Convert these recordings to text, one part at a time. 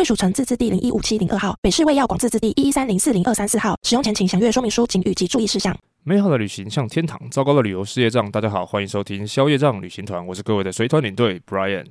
贵属城自治地零一五七零二号，北市卫药广自治地一一三零四零二三四号。使用前请详阅说明书、警语及注意事项。美好的旅行像天堂，糟糕的旅游是业障。大家好，欢迎收听宵夜障旅行团，我是各位的随团领队 Brian。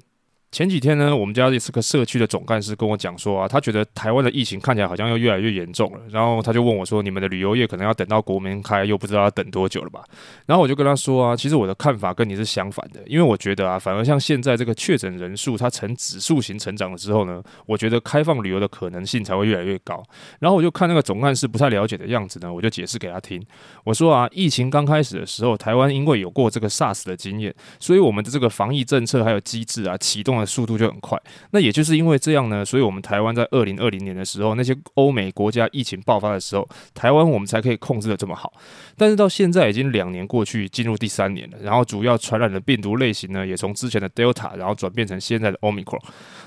前几天呢，我们家这个社区的总干事跟我讲说啊，他觉得台湾的疫情看起来好像又越来越严重了。然后他就问我说：“你们的旅游业可能要等到国门开，又不知道要等多久了吧？”然后我就跟他说啊，其实我的看法跟你是相反的，因为我觉得啊，反而像现在这个确诊人数它呈指数型成长的时候呢，我觉得开放旅游的可能性才会越来越高。然后我就看那个总干事不太了解的样子呢，我就解释给他听。我说啊，疫情刚开始的时候，台湾因为有过这个 SARS 的经验，所以我们的这个防疫政策还有机制啊，启动的速度就很快。那也就是因为这样呢，所以我们台湾在二零二零年的时候，那些欧美国家疫情爆发的时候，台湾我们才可以控制得这么好。但是到现在已经两年过去，进入第三年了，然后主要传染的病毒类型呢，也从之前的 Delta，然后转变成现在的 Omicron。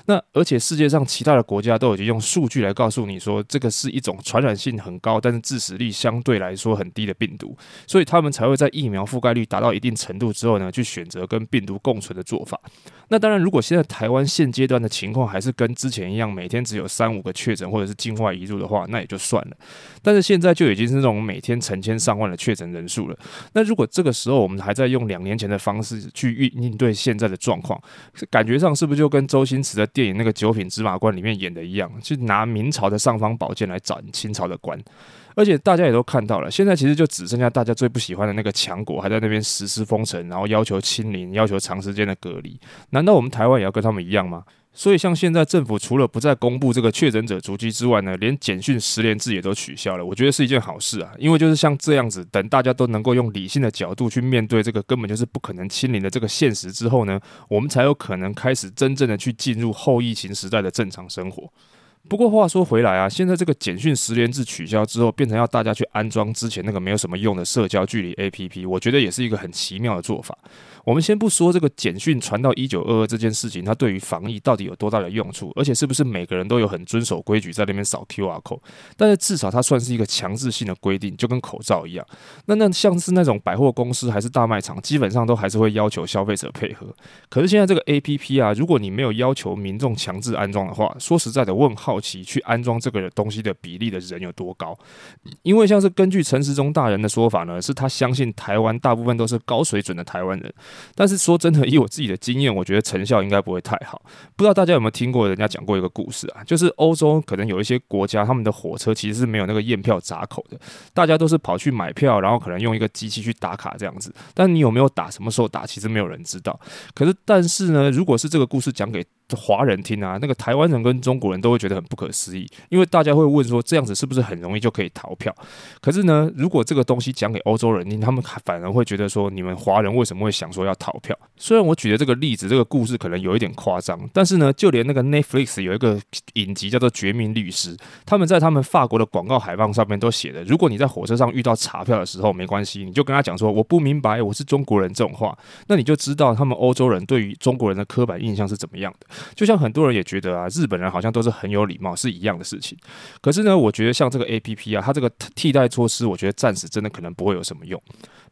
那而且世界上其他的国家都已经用数据来告诉你说，这个是一种传染性很高，但是致死率相对来说很低的病毒，所以他们才会在疫苗覆盖率达到一定程度之后呢，去选择跟病毒共存的做法。那当然，如果现在台湾现阶段的情况还是跟之前一样，每天只有三五个确诊或者是境外移入的话，那也就算了。但是现在就已经是那种每天成千上万的确诊人数了。那如果这个时候我们还在用两年前的方式去应应对现在的状况，感觉上是不是就跟周星驰的电影那个《九品芝麻官》里面演的一样，去拿明朝的尚方宝剑来斩清朝的官？而且大家也都看到了，现在其实就只剩下大家最不喜欢的那个强国还在那边实施封城，然后要求清零，要求长时间的隔离。难道我们台湾也要跟他们一样吗？所以像现在政府除了不再公布这个确诊者足迹之外呢，连简讯十连制也都取消了。我觉得是一件好事啊，因为就是像这样子，等大家都能够用理性的角度去面对这个根本就是不可能清零的这个现实之后呢，我们才有可能开始真正的去进入后疫情时代的正常生活。不过话说回来啊，现在这个简讯十连制取消之后，变成要大家去安装之前那个没有什么用的社交距离 APP，我觉得也是一个很奇妙的做法。我们先不说这个简讯传到一九二二这件事情，它对于防疫到底有多大的用处，而且是不是每个人都有很遵守规矩在那边扫 QR code？但是至少它算是一个强制性的规定，就跟口罩一样。那那像是那种百货公司还是大卖场，基本上都还是会要求消费者配合。可是现在这个 APP 啊，如果你没有要求民众强制安装的话，说实在的，问号好奇去安装这个东西的比例的人有多高？因为像是根据陈时中大人的说法呢，是他相信台湾大部分都是高水准的台湾人。但是说真的，以我自己的经验，我觉得成效应该不会太好。不知道大家有没有听过人家讲过一个故事啊？就是欧洲可能有一些国家，他们的火车其实是没有那个验票闸口的，大家都是跑去买票，然后可能用一个机器去打卡这样子。但你有没有打，什么时候打，其实没有人知道。可是，但是呢，如果是这个故事讲给华人听啊，那个台湾人跟中国人都会觉得很不可思议，因为大家会问说，这样子是不是很容易就可以逃票？可是呢，如果这个东西讲给欧洲人听，他们反而会觉得说，你们华人为什么会想说要逃票？虽然我举的这个例子，这个故事可能有一点夸张，但是呢，就连那个 Netflix 有一个影集叫做《绝命律师》，他们在他们法国的广告海报上面都写的，如果你在火车上遇到查票的时候，没关系，你就跟他讲说我不明白，我是中国人这种话，那你就知道他们欧洲人对于中国人的刻板印象是怎么样的。就像很多人也觉得啊，日本人好像都是很有礼貌，是一样的事情。可是呢，我觉得像这个 APP 啊，它这个替代措施，我觉得暂时真的可能不会有什么用。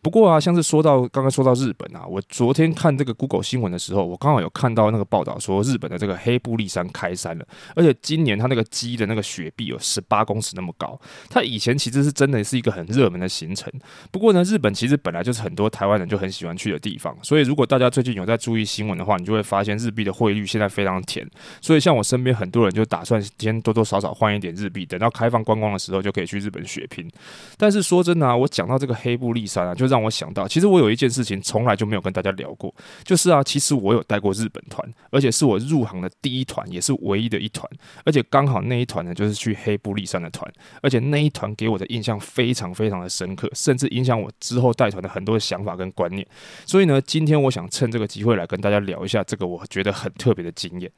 不过啊，像是说到刚刚说到日本啊，我昨天看这个 Google 新闻的时候，我刚好有看到那个报道说，日本的这个黑布利山开山了，而且今年它那个积的那个雪壁有十八公尺那么高。它以前其实是真的是一个很热门的行程。不过呢，日本其实本来就是很多台湾人就很喜欢去的地方，所以如果大家最近有在注意新闻的话，你就会发现日币的汇率现在非常甜。所以像我身边很多人就打算先多多少少换一点日币，等到开放观光的时候就可以去日本血拼。但是说真的啊，我讲到这个黑布利山啊，就是让我想到，其实我有一件事情从来就没有跟大家聊过，就是啊，其实我有带过日本团，而且是我入行的第一团，也是唯一的一团，而且刚好那一团呢就是去黑布利山的团，而且那一团给我的印象非常非常的深刻，甚至影响我之后带团的很多的想法跟观念。所以呢，今天我想趁这个机会来跟大家聊一下这个我觉得很特别的经验。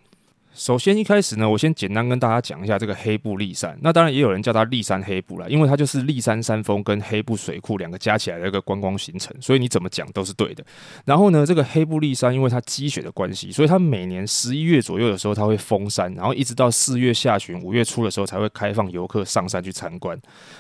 首先一开始呢，我先简单跟大家讲一下这个黑布立山。那当然也有人叫它立山黑布啦，因为它就是立山山峰跟黑布水库两个加起来的一个观光行程，所以你怎么讲都是对的。然后呢，这个黑布立山因为它积雪的关系，所以它每年十一月左右的时候它会封山，然后一直到四月下旬、五月初的时候才会开放游客上山去参观。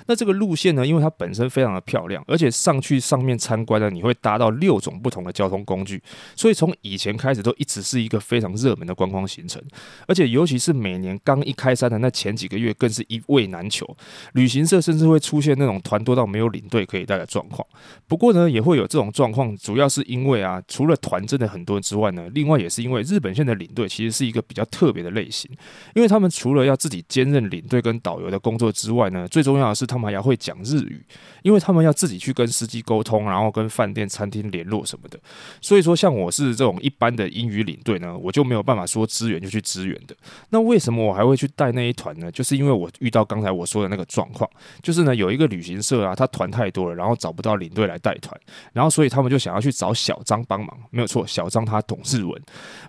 那这个路线呢，因为它本身非常的漂亮，而且上去上面参观呢，你会搭到六种不同的交通工具，所以从以前开始都一直是一个非常热门的观光行程。而且，尤其是每年刚一开山的那前几个月，更是一位难求。旅行社甚至会出现那种团多到没有领队可以带的状况。不过呢，也会有这种状况，主要是因为啊，除了团真的很多之外呢，另外也是因为日本线的领队其实是一个比较特别的类型，因为他们除了要自己兼任领队跟导游的工作之外呢，最重要的是他们还要会讲日语，因为他们要自己去跟司机沟通，然后跟饭店、餐厅联络什么的。所以说，像我是这种一般的英语领队呢，我就没有办法说支援就去支援的。那为什么我还会去带那一团呢？就是因为我遇到刚才我说的那个状况，就是呢有一个旅行社啊，他团太多了，然后找不到领队来带团，然后所以他们就想要去找小张帮忙。没有错，小张他懂日文。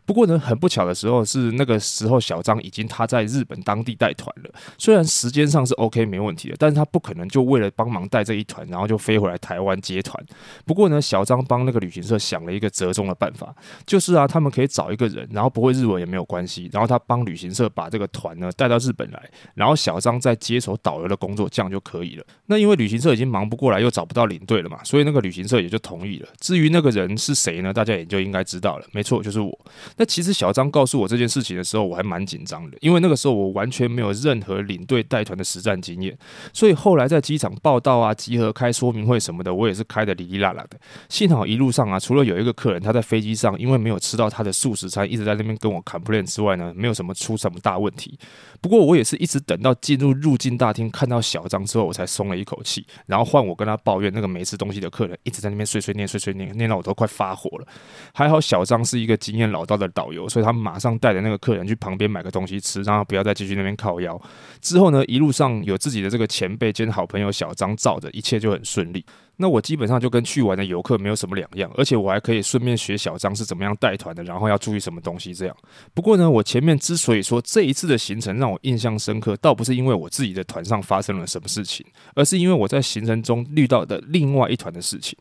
不过呢，很不巧的时候是那个时候小张已经他在日本当地带团了，虽然时间上是 OK 没问题的，但是他不可能就为了帮忙带这一团，然后就飞回来台湾接团。不过呢，小张帮那个旅行社想了一个折中的办法，就是啊，他们可以找一个人，然后不会日文也没有关系，然后他帮旅行社把这个团呢带到日本来，然后小张再接手导游的工作，这样就可以了。那因为旅行社已经忙不过来，又找不到领队了嘛，所以那个旅行社也就同意了。至于那个人是谁呢？大家也就应该知道了。没错，就是我。那其实小张告诉我这件事情的时候，我还蛮紧张的，因为那个时候我完全没有任何领队带团的实战经验，所以后来在机场报到啊、集合、开说明会什么的，我也是开得哩哩啦啦的。幸好一路上啊，除了有一个客人他在飞机上因为没有吃到他的素食餐，一直在那边跟我 complain 之外呢，没有什么出什么大问题。不过我也是一直等到进入入境大厅看到小张之后，我才松了一口气。然后换我跟他抱怨那个没吃东西的客人一直在那边碎碎念、碎碎念，念到我都快发火了。还好小张是一个经验老道的导游，所以他马上带着那个客人去旁边买个东西吃，让他不要再继续那边靠腰。之后呢，一路上有自己的这个前辈兼好朋友小张罩着，一切就很顺利。那我基本上就跟去玩的游客没有什么两样，而且我还可以顺便学小张是怎么样带团的，然后要注意什么东西这样。不过呢，我前面之所以说这一次的行程让我印象深刻，倒不是因为我自己的团上发生了什么事情，而是因为我在行程中遇到的另外一团的事情。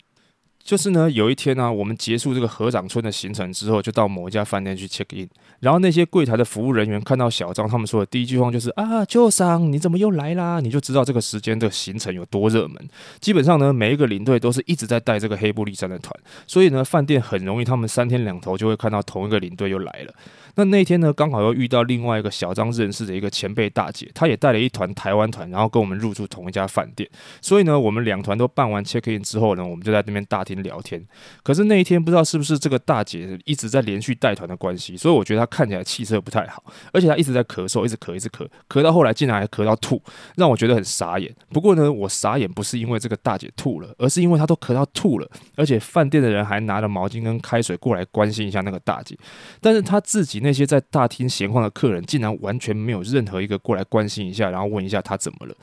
就是呢，有一天呢、我们结束这个合掌村的行程之后，就到某一家饭店去 check in。然后那些柜台的服务人员看到小张，他们说的第一句话就是啊，舅桑，你怎么又来啦？你就知道这个时间的行程有多热门。基本上呢，每一个领队都是一直在带这个黑布力山的团，所以呢，饭店很容易他们三天两头就会看到同一个领队又来了。那那天呢，刚好又遇到另外一个小张认识的一个前辈大姐，她也带了一团台湾团，然后跟我们入住同一家饭店。所以呢，我们两团都办完 check in 之后呢，我们就在那边大厅聊天。可是那一天不知道是不是这个大姐一直在连续带团的关系，所以我觉得她看起来气色不太好，而且她一直在咳嗽，一直咳，一直咳，咳到后来竟然还咳到吐，让我觉得很傻眼。不过呢，我傻眼不是因为这个大姐吐了，而是因为她都咳到吐了，而且饭店的人还拿了毛巾跟开水过来关心一下那个大姐，但是她自己那些在大厅闲逛的客人竟然完全没有任何一个过来关心一下，然后问一下他怎么了。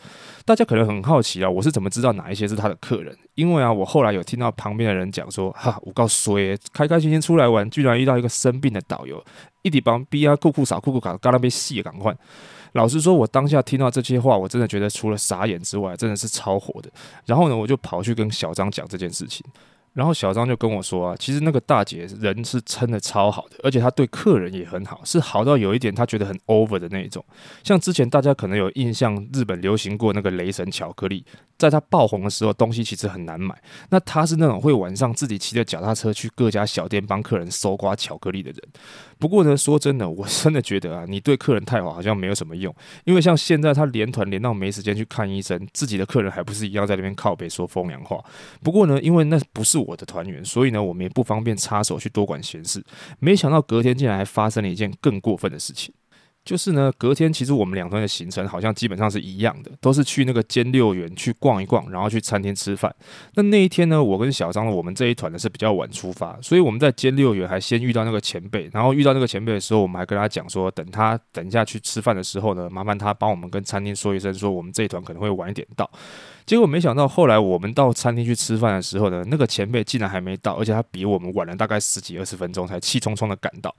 大家可能很好奇啊，我是怎么知道哪一些是他的客人？因为啊，我后来有听到旁边的人讲说，哈，我告诉你，开开心心出来玩，居然遇到一个生病的导游，一直帮逼啊，酷酷傻酷酷卡，刚刚被戏赶快。老实说，我当下听到这些话，我真的觉得除了傻眼之外，真的是超火的。然后呢，我就跑去跟小张讲这件事情。然后小张就跟我说啊，其实那个大姐人是真的超好的，而且她对客人也很好，是好到有一点她觉得很 over 的那一种。像之前大家可能有印象，日本流行过那个雷神巧克力，在它爆红的时候，东西其实很难买。那她是那种会晚上自己骑着脚踏车去各家小店帮客人搜刮巧克力的人。不过呢，说真的，我真的觉得啊，你对客人太好，好像没有什么用。因为像现在他连团连到没时间去看医生，自己的客人还不是一样在那边靠北说风凉话。不过呢，因为那不是。我我的团员，所以呢，我们也不方便插手去多管闲事。没想到隔天竟然还发生了一件更过分的事情。就是呢，隔天其实我们两团的行程好像基本上是一样的，都是去那个兼六园去逛一逛，然后去餐厅吃饭。那那一天呢，我跟小张呢，我们这一团呢是比较晚出发，所以我们在兼六园还先遇到那个前辈，然后遇到那个前辈的时候，我们还跟他讲说，等他等一下去吃饭的时候呢，麻烦他帮我们跟餐厅说一声，说我们这一团可能会晚一点到。结果没想到，后来我们到餐厅去吃饭的时候呢，那个前辈竟然还没到，而且他比我们晚了大概十几二十分钟，才气冲冲的赶到。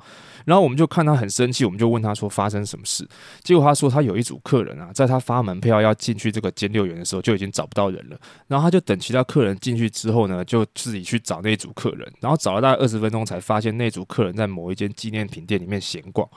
然后我们就看他很生气，我们就问他说发生什么事。结果他说他有一组客人啊，在他发门票要进去这个兼六园的时候，就已经找不到人了。然后他就等其他客人进去之后呢，就自己去找那组客人。然后找了大概二十分钟，才发现那组客人在某一间纪念品店里面闲逛。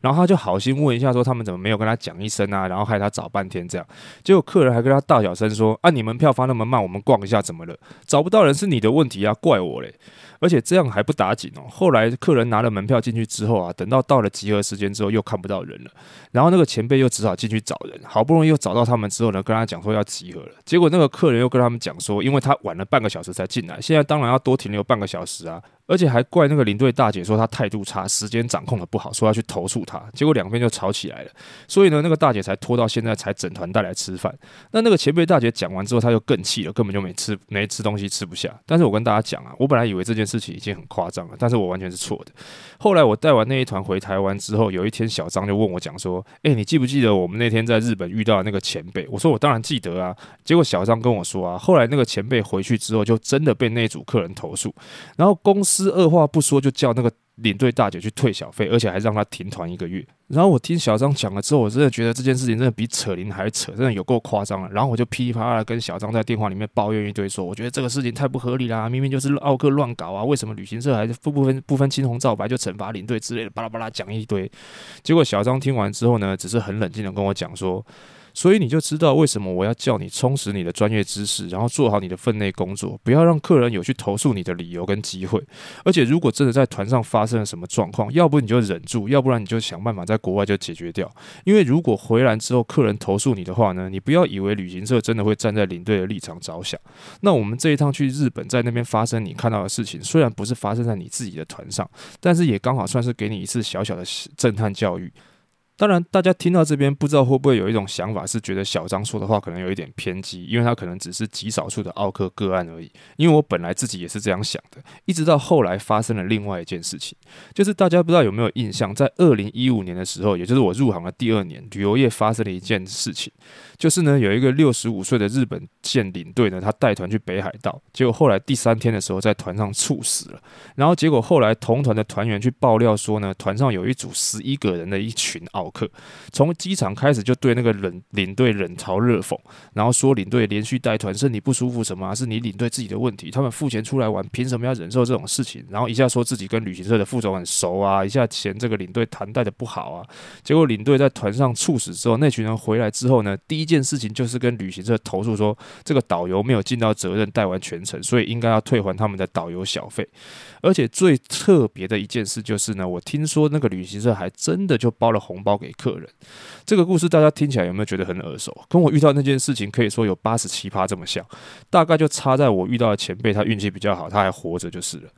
然后他就好心问一下说他们怎么没有跟他讲一声啊？然后害他找半天这样。结果客人还跟他大小声说。啊！你门票发那么慢，我们逛一下怎么了？找不到人是你的问题啊，怪我嘞！而且这样还不打紧哦。后来客人拿了门票进去之后啊，等到到了集合时间之后，又看不到人了。然后那个前辈又只好进去找人，好不容易又找到他们之后呢，跟他讲说要集合了。结果那个客人又跟他们讲说，因为他晚了半个小时才进来，现在当然要多停留半个小时啊。而且还怪那个领队大姐说她态度差，时间掌控的不好，说要去投诉她。结果两边就吵起来了。所以呢，那个大姐才拖到现在才整团带来吃饭。那那个前辈大姐讲完之后，她就更气了，根本就没吃没吃东西，吃不下。但是我跟大家讲啊，我本来以为这件事情已经很夸张了，但是我完全是错的。后来我带完那一团回台湾之后，有一天小张就问我讲说：“诶，你记不记得我们那天在日本遇到的那个前辈？”我说：“我当然记得啊。”结果小张跟我说啊，后来那个前辈回去之后，就真的被那组客人投诉，然后公司是二话不说。就叫那个领队大姐去退小费，而且还让他停团一个月。然后我听小张讲了之后，我真的觉得这件事情真的比扯铃还扯，真的有够夸张了。然后我就噼里啪啦跟小张在电话里面抱怨一堆，说我觉得这个事情太不合理啦，明明就是奥克乱搞啊，为什么旅行社还是不不分不分青红皂白就惩罚领队之类的，巴拉巴拉讲一堆。结果小张听完之后呢，只是很冷静的跟我讲说。所以你就知道为什么我要叫你充实你的专业知识，然后做好你的分内工作，不要让客人有去投诉你的理由跟机会。而且如果真的在团上发生了什么状况，要不你就忍住，要不然你就想办法在国外就解决掉。因为如果回来之后客人投诉你的话呢，你不要以为旅行社真的会站在领队的立场着想。那我们这一趟去日本，在那边发生你看到的事情，虽然不是发生在你自己的团上，但是也刚好算是给你一次小小的震撼教育。当然，大家听到这边不知道会不会有一种想法，是觉得小张说的话可能有一点偏激，因为他可能只是极少数的奥客个案而已。因为我本来自己也是这样想的，一直到后来发生了另外一件事情，就是大家不知道有没有印象，在二零一五年的时候，也就是我入行的第二年，旅游业发生了一件事情，就是呢有一个六十五岁的日本线领队呢，他带团去北海道，结果后来第三天的时候在团上猝死了，然后结果后来同团的团员去爆料说呢，团上有一组十一个人的一群奥。客从机场开始就对那个领领队冷嘲热讽，然后说领队连续带团身体不舒服什么啊，是你领队自己的问题，他们付钱出来玩，凭什么要忍受这种事情？然后一下说自己跟旅行社的副总很熟啊，一下嫌这个领队团带的不好啊。结果领队在团上猝死之后，那群人回来之后呢，第一件事情就是跟旅行社投诉说，这个导游没有尽到责任带完全程，所以应该要退还他们的导游小费。而且最特别的一件事就是呢，我听说那个旅行社还真的就包了红包。给客人，这个故事大家听起来有没有觉得很耳熟？跟我遇到那件事情可以说有八十七趴这么像，大概就差在我遇到的前辈他运气比较好，他还活着就是了。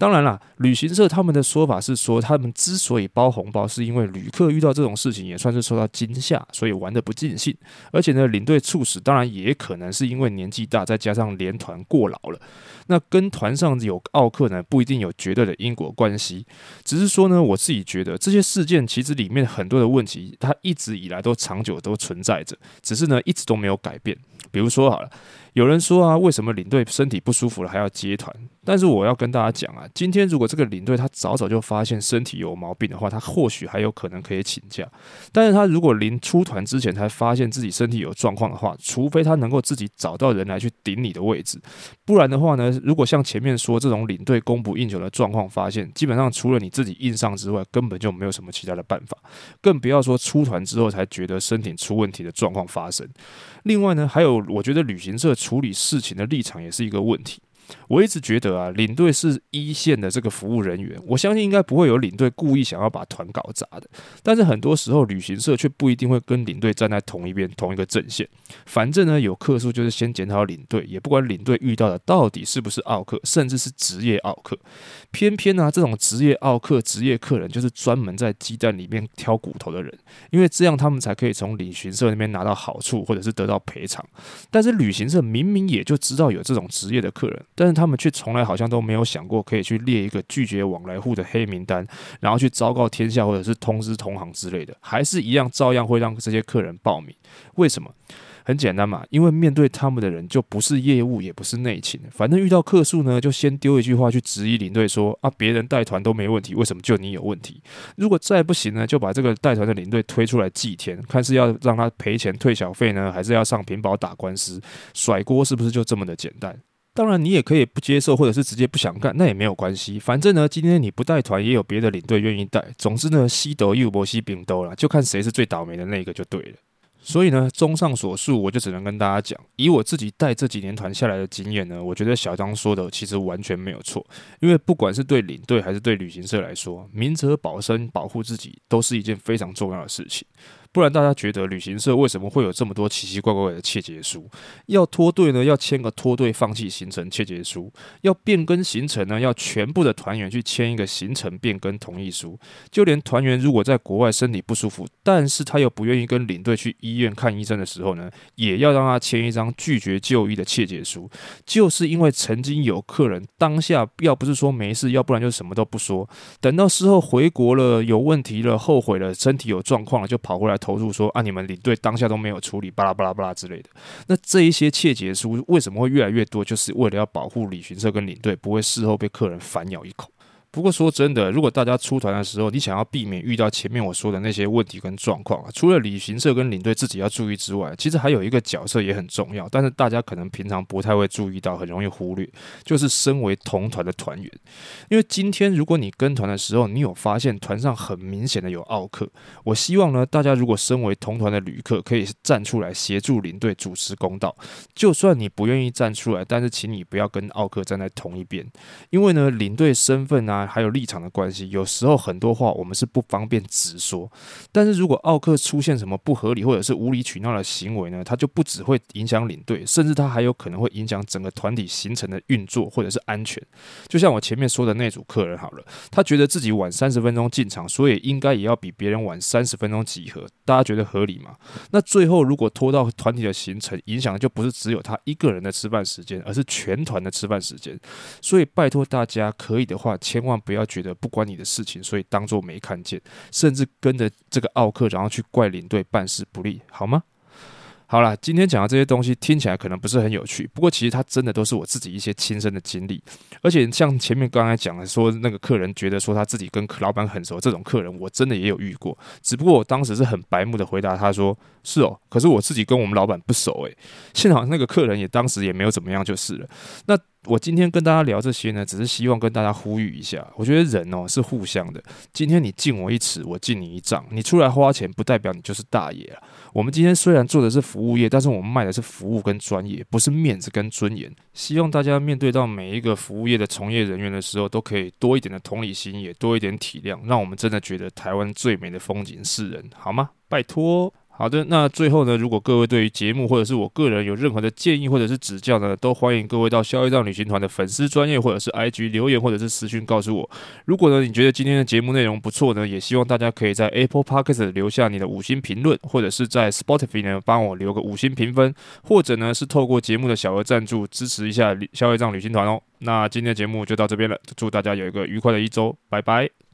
当然啦，旅行社他们的说法是说，他们之所以包红包，是因为旅客遇到这种事情也算是受到惊吓，所以玩得不尽兴。而且呢，领队猝死，当然也可能是因为年纪大，再加上连团过劳了。那跟团上有奥客呢，不一定有绝对的因果关系。只是说呢，我自己觉得这些事件其实里面很多的问题，它一直以来都长久都存在着，只是呢，一直都没有改变。比如说好了。有人说啊，为什么领队身体不舒服了还要接团？但是我要跟大家讲啊，今天如果这个领队他早早就发现身体有毛病的话，他或许还有可能可以请假。但是他如果临出团之前才发现自己身体有状况的话，除非他能够自己找到人来去顶你的位置，不然的话呢，如果像前面说这种领队供不应求的状况发现，基本上除了你自己硬上之外，根本就没有什么其他的办法，更不要说出团之后才觉得身体出问题的状况发生。另外呢，还有我觉得旅行社处理事情的立场也是一个问题。我一直觉得啊，领队是一线的这个服务人员，我相信应该不会有领队故意想要把团搞砸的。但是很多时候，旅行社却不一定会跟领队站在同一边、同一个阵线。反正呢，有客诉就是先检讨领队，也不管领队遇到的到底是不是奥客，甚至是职业奥客。偏偏呢、这种职业奥客、职业客人就是专门在鸡蛋里面挑骨头的人，因为这样他们才可以从旅行社那边拿到好处，或者是得到赔偿。但是旅行社明明也就知道有这种职业的客人，但是他们却从来好像都没有想过可以去列一个拒绝往来户的黑名单，然后去昭告天下，或者是通知同行之类的，还是一样照样会让这些客人报名。为什么？很简单嘛，因为面对他们的人就不是业务，也不是内勤，反正遇到客诉呢，就先丢一句话去质疑领队说啊，别人带团都没问题，为什么就你有问题？如果再不行呢，就把这个带团的领队推出来祭天，看是要让他赔钱退小费呢，还是要上屏保打官司，甩锅是不是就这么的简单？当然，你也可以不接受，或者是直接不想干，那也没有关系。反正呢，今天你不带团，也有别的领队愿意带。总之呢，西斗又博西饼兜了，就看谁是最倒霉的那个就对了。所以呢，综上所述，我就只能跟大家讲，以我自己带这几年团下来的经验呢，我觉得小张说的其实完全没有错。因为不管是对领队还是对旅行社来说，明哲保身、保护自己，都是一件非常重要的事情。不然大家觉得旅行社为什么会有这么多奇奇怪怪的切结书？要脱队呢，要签个脱队放弃行程切结书；要变更行程呢，要全部的团员去签一个行程变更同意书。就连团员如果在国外身体不舒服，但是他又不愿意跟领队去医院看医生的时候呢，也要让他签一张拒绝就医的切结书。就是因为曾经有客人当下要不是说没事，要不然就什么都不说，等到事后回国了有问题了，后悔了，身体有状况了，就跑过来。投诉说啊，你们领队当下都没有处理，巴拉巴拉巴拉之类的。那这一些窃结书为什么会越来越多？就是为了要保护旅行社跟领队不会事后被客人反咬一口。不过说真的，如果大家出团的时候，你想要避免遇到前面我说的那些问题跟状况啊，除了旅行社跟领队自己要注意之外，其实还有一个角色也很重要，但是大家可能平常不太会注意到，很容易忽略，就是身为同团的团员。因为今天如果你跟团的时候，你有发现团上很明显的有奥客，我希望呢，大家如果身为同团的旅客，可以站出来协助领队主持公道。就算你不愿意站出来，但是请你不要跟奥客站在同一边，因为呢，领队身份啊。还有立场的关系，有时候很多话我们是不方便直说。但是如果奥克出现什么不合理或者是无理取闹的行为呢，他就不只会影响领队，甚至他还有可能会影响整个团体行程的运作或者是安全。就像我前面说的那组客人好了，他觉得自己晚三十分钟进场，所以应该也要比别人晚三十分钟集合。大家觉得合理吗？那最后如果拖到团体的行程，影响的就不是只有他一个人的吃饭时间，而是全团的吃饭时间。所以拜托大家，可以的话，千万。万不要觉得不关你的事情，所以当做没看见，甚至跟着这个奥克，然后去怪领队办事不利，好吗？好啦，今天讲的这些东西听起来可能不是很有趣，不过其实它真的都是我自己一些亲身的经历。而且像前面刚才讲的，说那个客人觉得说他自己跟老板很熟，这种客人我真的也有遇过。只不过我当时是很白目的回答他说：“是哦，可是我自己跟我们老板不熟。”诶，幸好那个客人也当时也没有怎么样就是了。那我今天跟大家聊这些呢，只是希望跟大家呼吁一下。我觉得人哦是互相的，今天你敬我一尺，我敬你一丈。你出来花钱，不代表你就是大爷啊。我们今天虽然做的是服务业，但是我们卖的是服务跟专业，不是面子跟尊严。希望大家面对到每一个服务业的从业人员的时候，都可以多一点的同理心，也多一点体谅，让我们真的觉得台湾最美的风景是人，好吗？拜托。好的，那最后呢，如果各位对于节目或者是我个人有任何的建议或者是指教呢，都欢迎各位到消费账旅行团的粉丝专业或者是 IG 留言或者是私讯告诉我。如果呢你觉得今天的节目内容不错呢，也希望大家可以在 Apple Podcast 留下你的五星评论，或者是在 Spotify 呢帮我留个五星评分，或者呢是透过节目的小额赞助支持一下消费账旅行团哦。那今天的节目就到这边了，祝大家有一个愉快的一周，拜拜。